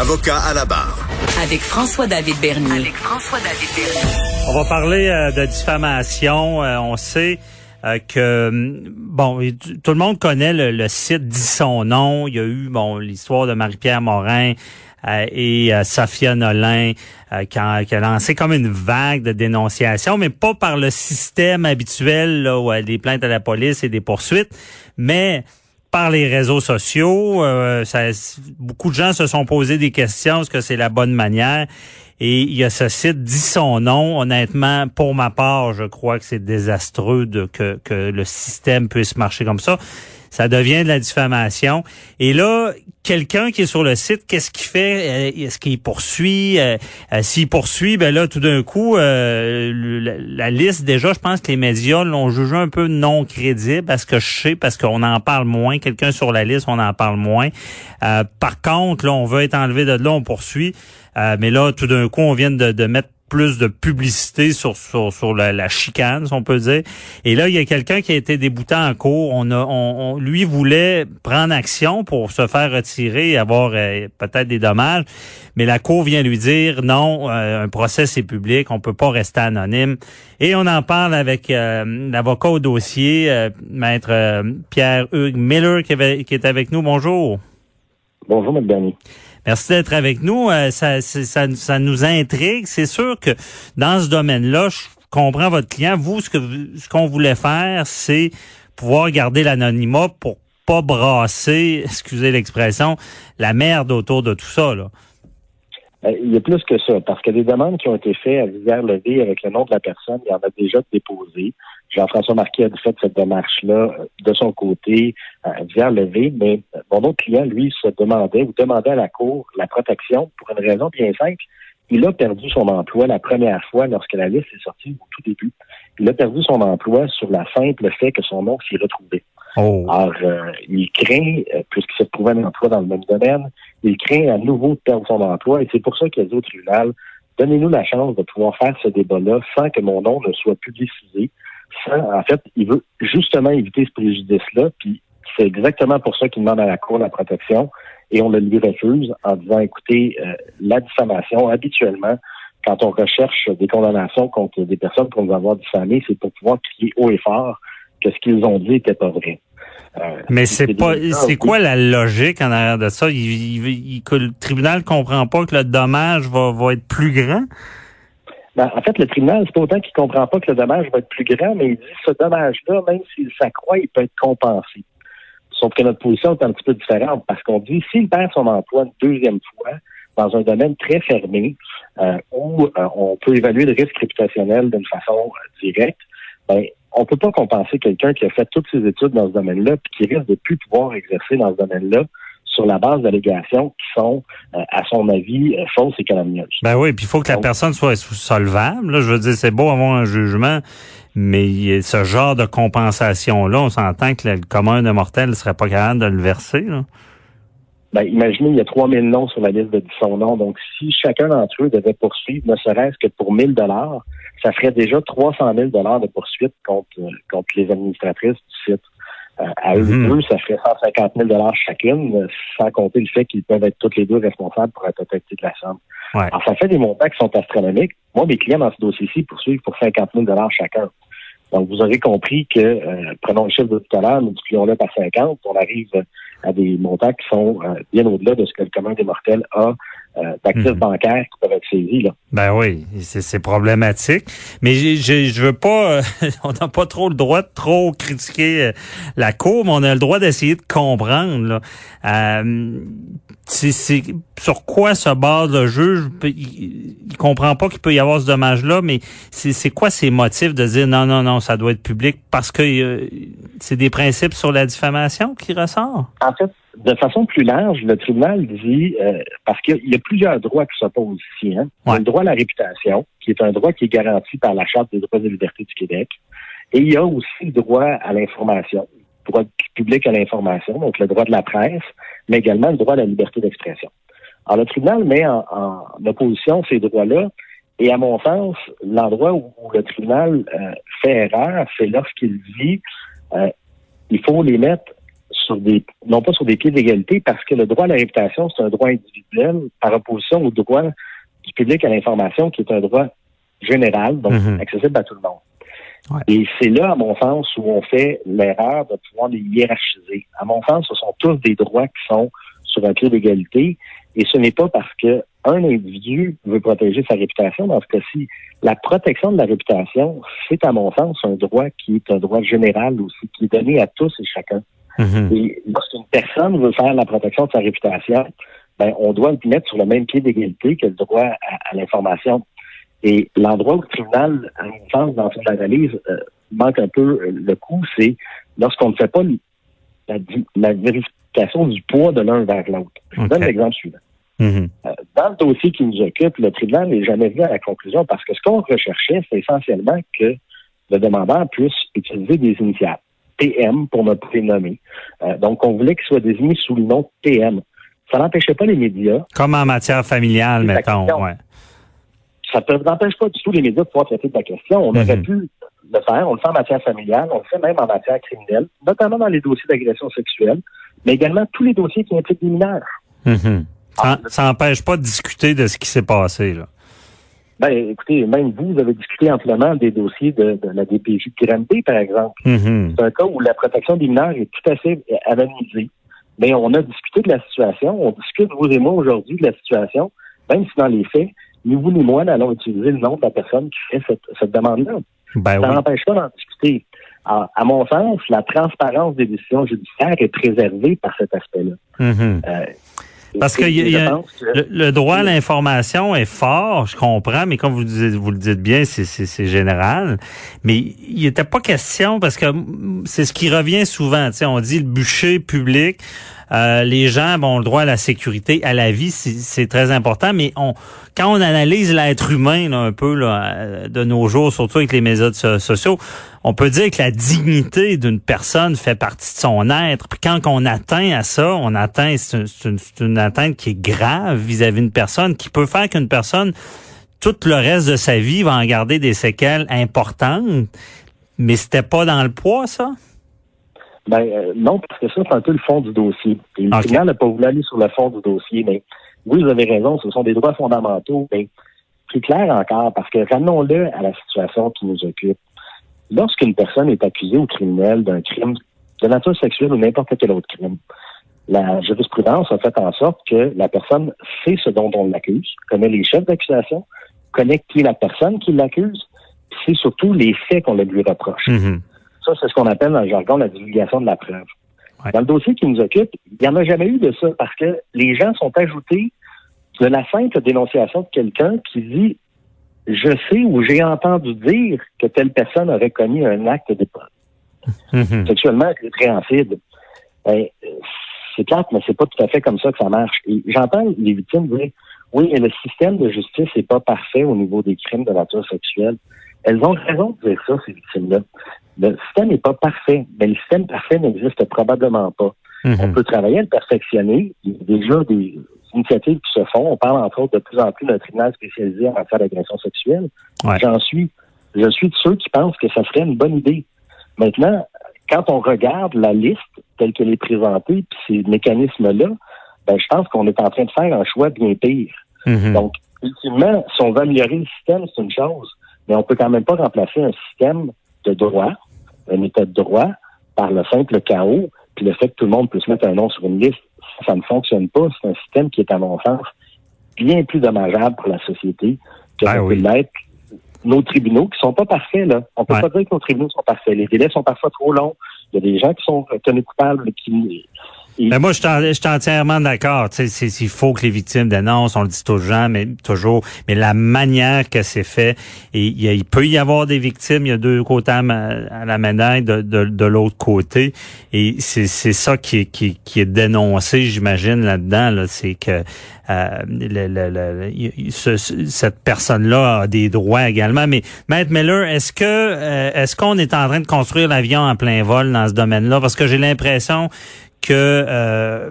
Avocat à la barre. Avec François-David Bernier. Avec François-David Bernier. On va parler euh, de diffamation. Euh, on sait euh, que bon, tout le monde connaît le, site dit son nom. Il y a eu bon l'histoire de Marie-Pierre Morin. et Sophia Nolin qui a, qui, a, lancé comme une vague de dénonciation, mais pas par le système habituel là, où il y a des plaintes à la police et des poursuites, mais par les réseaux sociaux. ça, beaucoup de gens se sont posé des questions, est-ce que c'est la bonne manière? Et il y a ce site dit son nom. Honnêtement, pour ma part, je crois que c'est désastreux de, que, que le système puisse marcher comme ça ça devient de la diffamation. Et là, quelqu'un qui est sur le site, qu'est-ce qu'il fait? Euh, Est-ce qu'il poursuit? Euh, euh, S'il poursuit, ben là, tout d'un coup, la, liste déjà, je pense que les médias l'ont jugé un peu non crédible, parce que je sais, parce qu'on en parle moins. Quelqu'un sur la liste, on en parle moins. par contre, là, on veut être enlevé de là, on poursuit. Mais là, tout d'un coup, on vient de, de mettre plus de publicité sur sur, sur la, la, chicane, si on peut dire. Et là, il y a quelqu'un qui a été débouté en cours. On a, on, lui voulait prendre action pour se faire retirer et avoir euh, peut-être des dommages, mais la cour vient lui dire non, euh, un procès c'est public, on peut pas rester anonyme. Et on en parle avec euh, l'avocat au dossier, maître Pierre Hugues Miller, qui, qui est avec nous. Bonjour. Bonjour, M. Bernier. Merci d'être avec nous. Euh, ça, ça, ça, nous intrigue. C'est sûr que dans ce domaine-là, je comprends votre client. Vous, ce que ce qu'on voulait faire, c'est pouvoir garder l'anonymat pour pas brasser, excusez l'expression, la merde autour de tout ça. Là. Euh, il y a plus que ça, parce que des demandes qui ont été faites à visière levée avec le nom de la personne, il y en a déjà déposé. Jean-François Marquet a fait cette démarche-là euh, de son côté, euh, via levé, mais mon autre client, lui, se demandait ou demandait à la Cour la protection pour une raison bien simple. Il a perdu son emploi la première fois lorsque la liste est sortie au tout début. Il a perdu son emploi sur la simple fait que son nom s'y retrouvait. Oh. Alors, il craint, puisqu'il se trouvait un emploi dans le même domaine, il craint à nouveau de perdre son emploi et c'est pour ça qu'il a dit au tribunal, donnez-nous la chance de pouvoir faire ce débat-là sans que mon nom ne soit publicisé, en fait, il veut justement éviter ce préjudice-là, puis c'est exactement pour ça qu'il demande à la Cour la protection, et on le lui refuse en disant, écoutez, euh, la diffamation, habituellement, quand on recherche des condamnations contre des personnes qu'on va avoir diffamées, c'est pour pouvoir crier haut et fort que ce qu'ils ont dit n'était pas vrai. Euh, Mais c'est pas, c'est quoi la logique en arrière de ça? Il, que le tribunal comprend pas que le dommage va, va être plus grand? Ben, en fait, le tribunal, c'est pas autant qu'il comprend pas que le dommage va être plus grand, mais il dit ce dommage-là, même s'il s'accroît, il peut être compensé. Sauf que notre position est un petit peu différente parce qu'on dit s'il perd son emploi une deuxième fois dans un domaine très fermé euh, où euh, on peut évaluer le risque réputationnel d'une façon euh, directe, ben, on peut pas compenser quelqu'un qui a fait toutes ses études dans ce domaine-là puis qui risque de plus pouvoir exercer dans ce domaine-là sur la base d'allégations qui sont, euh, à son avis, euh, fausses et calomnieuses. Ben oui, puis il faut que la personne soit solvable. Là, je veux dire, c'est beau avoir un jugement, mais ce genre de compensation-là, on s'entend que le commun de mortel ne serait pas capable de le verser. Là. Ben, imaginez, il y a 3000 noms sur la liste de son nom. Donc, si chacun d'entre eux devait poursuivre, ne serait-ce que pour 1000 dollars, ça ferait déjà 300 000 dollars de poursuite contre, contre les administratrices du site. Euh, à eux mhm. deux, ça ferait 150 000 chacune, sans compter le fait qu'ils peuvent être toutes les deux responsables pour la totalité de la somme. Alors, ça fait des montants qui sont astronomiques. Moi, mes clients dans ce dossier-ci poursuivent pour 50 000 chacun. Donc, vous aurez compris que, euh, prenons le chiffre de tout à l'heure, multiplions-le par 50, on arrive à des montants qui sont euh, bien au-delà de ce que le commun des mortels a euh, d'actifs mhm. bancaires qui peuvent être saisis. Là. Ben oui, c'est problématique. Mais je veux pas, on n'a pas trop le droit de trop critiquer euh, la Cour, mais on a le droit d'essayer de comprendre. Là. Euh, c'est sur quoi se base le juge? Il, il comprend pas qu'il peut y avoir ce dommage-là, mais c'est quoi ses motifs de dire non, non, non, ça doit être public parce que euh, c'est des principes sur la diffamation qui ressort? En fait, de façon plus large, le tribunal dit, euh, parce qu'il y a plusieurs droits qui s'opposent ici. Hein? Il y a le droit à la réputation, qui est un droit qui est garanti par la Charte des droits et libertés du Québec. Et il y a aussi le droit à l'information, le droit public à l'information, donc le droit de la presse, mais également le droit à la liberté d'expression. Alors, le tribunal met en, opposition ces droits-là, et à mon sens, l'endroit où, le tribunal euh, fait erreur, c'est lorsqu'il dit euh, il faut les mettre sur des, non pas sur des pieds d'égalité, parce que le droit à la réputation, c'est un droit individuel par opposition au droit du public à l'information, qui est un droit général, donc mhm. accessible à tout le monde. Et c'est là, à mon sens, où on fait l'erreur de pouvoir les hiérarchiser. À mon sens, ce sont tous des droits qui sont sur un pied d'égalité. Et ce n'est pas parce que un individu veut protéger sa réputation. Dans ce cas-ci, la protection de la réputation, c'est à mon sens un droit qui est un droit général aussi, qui est donné à tous et chacun. Mhm. Et lorsqu'une personne veut faire la protection de sa réputation, ben, on doit le mettre sur le même pied d'égalité que le droit à, l'information. Et l'endroit où le tribunal, à mon sens, dans son analyse, euh, manque un peu euh, le coup, c'est lorsqu'on ne fait pas la, vérification du poids de l'un vers l'autre. Je vous donne l'exemple suivant. Mhm. Euh, dans le dossier qui nous occupe, le tribunal n'est jamais venu à la conclusion parce que ce qu'on recherchait, c'est essentiellement que le demandeur puisse utiliser des initiales. PM pour ne pas les nommer. Euh, donc, on voulait qu'il soit désigné sous le nom de PM. Ça n'empêchait pas les médias. Comme en matière familiale, mettons. Ouais. Ça n'empêche pas du tout les médias de pouvoir traiter de la question. On aurait mhm. pu le faire. On le fait en matière familiale, on le fait même en matière criminelle, notamment dans les dossiers d'agression sexuelle, mais également tous les dossiers qui impliquent des mineurs. Mhm. Ça n'empêche pas de discuter de ce qui s'est passé. Là. Ben, écoutez, même vous, vous avez discuté amplement des dossiers de, la DPJ de Granby, par exemple. Mm-hmm. C'est un cas où la protection des mineurs est tout à fait anonymisée. Mais on a discuté de la situation, on discute, vous et moi, aujourd'hui, de la situation, même si dans les faits, ni vous ni moi n'allons utiliser le nom de la personne qui fait cette, demande-là. Ben Ça n'empêche pas d'en discuter. À, mon sens, la transparence des décisions judiciaires est préservée par cet aspect-là. Mm-hmm. Euh, parce que, le, droit à l'information est fort, je comprends, mais comme vous, vous le dites bien, c'est général. Mais il n'était pas question, parce que c'est ce qui revient souvent. On dit le bûcher public. Euh, les gens ont le droit à la sécurité, à la vie, c'est très important. Mais on, quand on analyse l'être humain un peu là, de nos jours, surtout avec les médias sociaux, on peut dire que la dignité d'une personne fait partie de son être. Puis quand on atteint à ça, on atteint, c'est une, atteinte qui est grave vis-à-vis d'une personne, qui peut faire qu'une personne, tout le reste de sa vie, va en garder des séquelles importantes. Mais c'était pas dans le poids, ça? Ben euh, non, parce que ça, c'est un peu le fond du dossier. le tribunal n'a pas voulu aller sur le fond du dossier, mais vous avez raison, ce sont des droits fondamentaux, mais plus clair encore, parce que ramenons-le à la situation qui nous occupe. Lorsqu'une personne est accusée au criminel d'un crime de nature sexuelle ou n'importe quel autre crime, la jurisprudence a fait en sorte que la personne sait ce dont on l'accuse, connaît les chefs d'accusation, connaît qui est la personne qui l'accuse, c'est surtout les faits qu'on lui reproche. Mm-hmm. Ça, c'est ce qu'on appelle dans le jargon la divulgation de la preuve. Dans le dossier qui nous occupe, il n'y en a jamais eu de ça parce que les gens sont ajoutés de la simple dénonciation de quelqu'un qui dit je sais ou j'ai entendu dire que telle personne aurait commis un acte de mm-hmm. sexuellement répréhensible. Ben, c'est clair, mais c'est pas tout à fait comme ça que ça marche. J'entends les victimes dire oui, mais le système de justice n'est pas parfait au niveau des crimes de nature sexuelle. Elles ont raison de dire ça, ces victimes-là. Le système n'est pas parfait, mais le système parfait n'existe probablement pas. Mm-hmm. On peut travailler à le perfectionner. Il y a déjà des initiatives qui se font. On parle entre autres de plus en plus d'un tribunal spécialisé en matière d'agression sexuelle. J'en suis, je suis de ceux qui pensent que ça serait une bonne idée. Maintenant, quand on regarde la liste telle qu'elle est présentée, puis ces mécanismes-là, ben, je pense qu'on est en train de faire un choix bien pire. Mm-hmm. Donc, ultimement, si on veut améliorer le système, c'est une chose, mais on peut quand même pas remplacer un système de droit, un état de droit, par le simple chaos, puis le fait que tout le monde puisse mettre un nom sur une liste ça ne fonctionne pas. C'est un système qui est, à mon sens, bien plus dommageable pour la société que ben oui. l'être nos tribunaux qui sont pas parfaits. Là. On peut pas dire que nos tribunaux sont parfaits. Les délais sont parfois trop longs. Il y a des gens qui sont tenus coupables qui Mais moi, je suis entièrement d'accord. Il faut que les victimes dénoncent, on le dit toujours, mais toujours, mais la manière que c'est fait, et il, peut y avoir des victimes, il y a deux côtés à, la médaille, de, de, l'autre côté, et c'est ça qui qui, qui est dénoncé, j'imagine, là-dedans, là, c'est que euh, le, cette personne-là a des droits également. Mais Maître Miller, est-ce que euh, est-ce qu'on est en train de construire l'avion en plein vol dans ce domaine-là? Parce que j'ai l'impression que euh,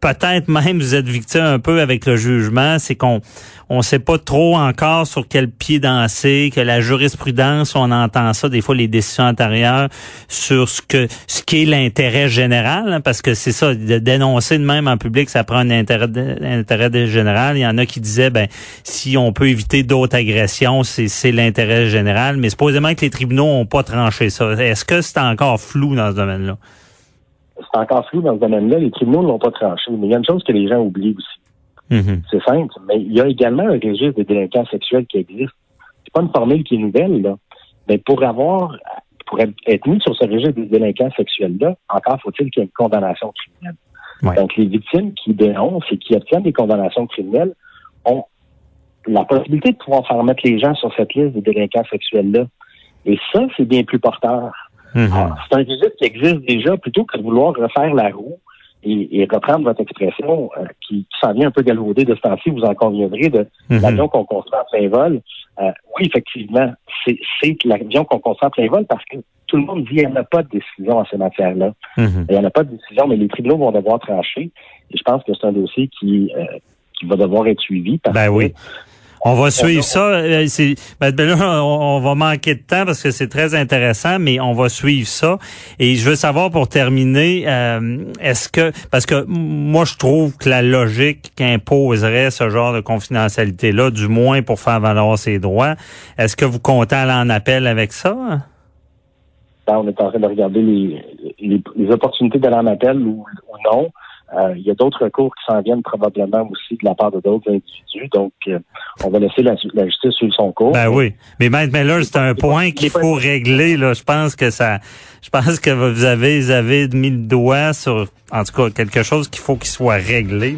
peut-être même vous êtes victime un peu avec le jugement, c'est qu'on on sait pas trop encore sur quel pied danser, que la jurisprudence, on entend ça des fois les décisions antérieures sur ce que ce qui est l'intérêt général, hein, parce que c'est ça, de dénoncer de même en public, ça prend un intérêt, intérêt général. Il y en a qui disaient ben si on peut éviter d'autres agressions, c'est c'est l'intérêt général, mais supposément que les tribunaux ont pas tranché ça. Est-ce que c'est encore flou dans ce domaine-là? C'est encore flou dans ce domaine-là. Les tribunaux ne l'ont pas tranché. Mais il y a une chose que les gens oublient aussi. Mm-hmm. C'est simple. Mais il y a également un registre des délinquants sexuels qui existe. C'est pas une formule qui est nouvelle, là. Mais pour avoir, pour être mis sur ce registre des délinquants sexuels-là, encore faut-il qu'il y ait une condamnation criminelle. Donc, les victimes qui dénoncent et qui obtiennent des condamnations criminelles ont la possibilité de pouvoir faire mettre les gens sur cette liste des délinquants sexuels-là. Et ça, c'est bien plus porteur. Mhm. Ah, c'est un registre qui existe déjà plutôt que de vouloir refaire la roue et, reprendre votre expression euh, qui, s'en vient un peu galvaudée de ce temps-ci, vous en conviendrez, de mhm. l'avion qu'on construit en plein vol. Euh, oui, effectivement, c'est l'avion qu'on construit en plein vol parce que tout le monde dit qu'il n'y en a pas de décision en ces matières-là. Mhm. Il n'y en a pas de décision, mais les tribunaux vont devoir trancher. Et je pense que c'est un dossier qui, euh, qui va devoir être suivi parce ben que oui. On va suivre ça. Euh, ben, ben on, va manquer de temps parce que c'est très intéressant, mais on va suivre ça. Et je veux savoir pour terminer, euh, est-ce que parce que moi je trouve que la logique qu'imposerait ce genre de confidentialité là, du moins pour faire valoir ses droits, est-ce que vous comptez aller en appel avec ça? Ben, on est en train de regarder les, les, opportunités d'aller en appel ou non. Euh, il y a d'autres recours qui s'en viennent probablement aussi de la part de d'autres individus. Donc, euh, on va laisser la, justice suivre son cours. Ben oui. Mais Maître Miller, c'est un point qu'il faut régler. Là. Je pense que ça. Je pense que vous avez, vous avez mis le doigt sur, en tout cas, quelque chose qu'il faut qu'il soit réglé.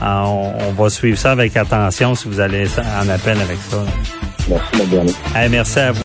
On, va suivre ça avec attention si vous allez en appel avec ça. Merci, Madame. merci à vous.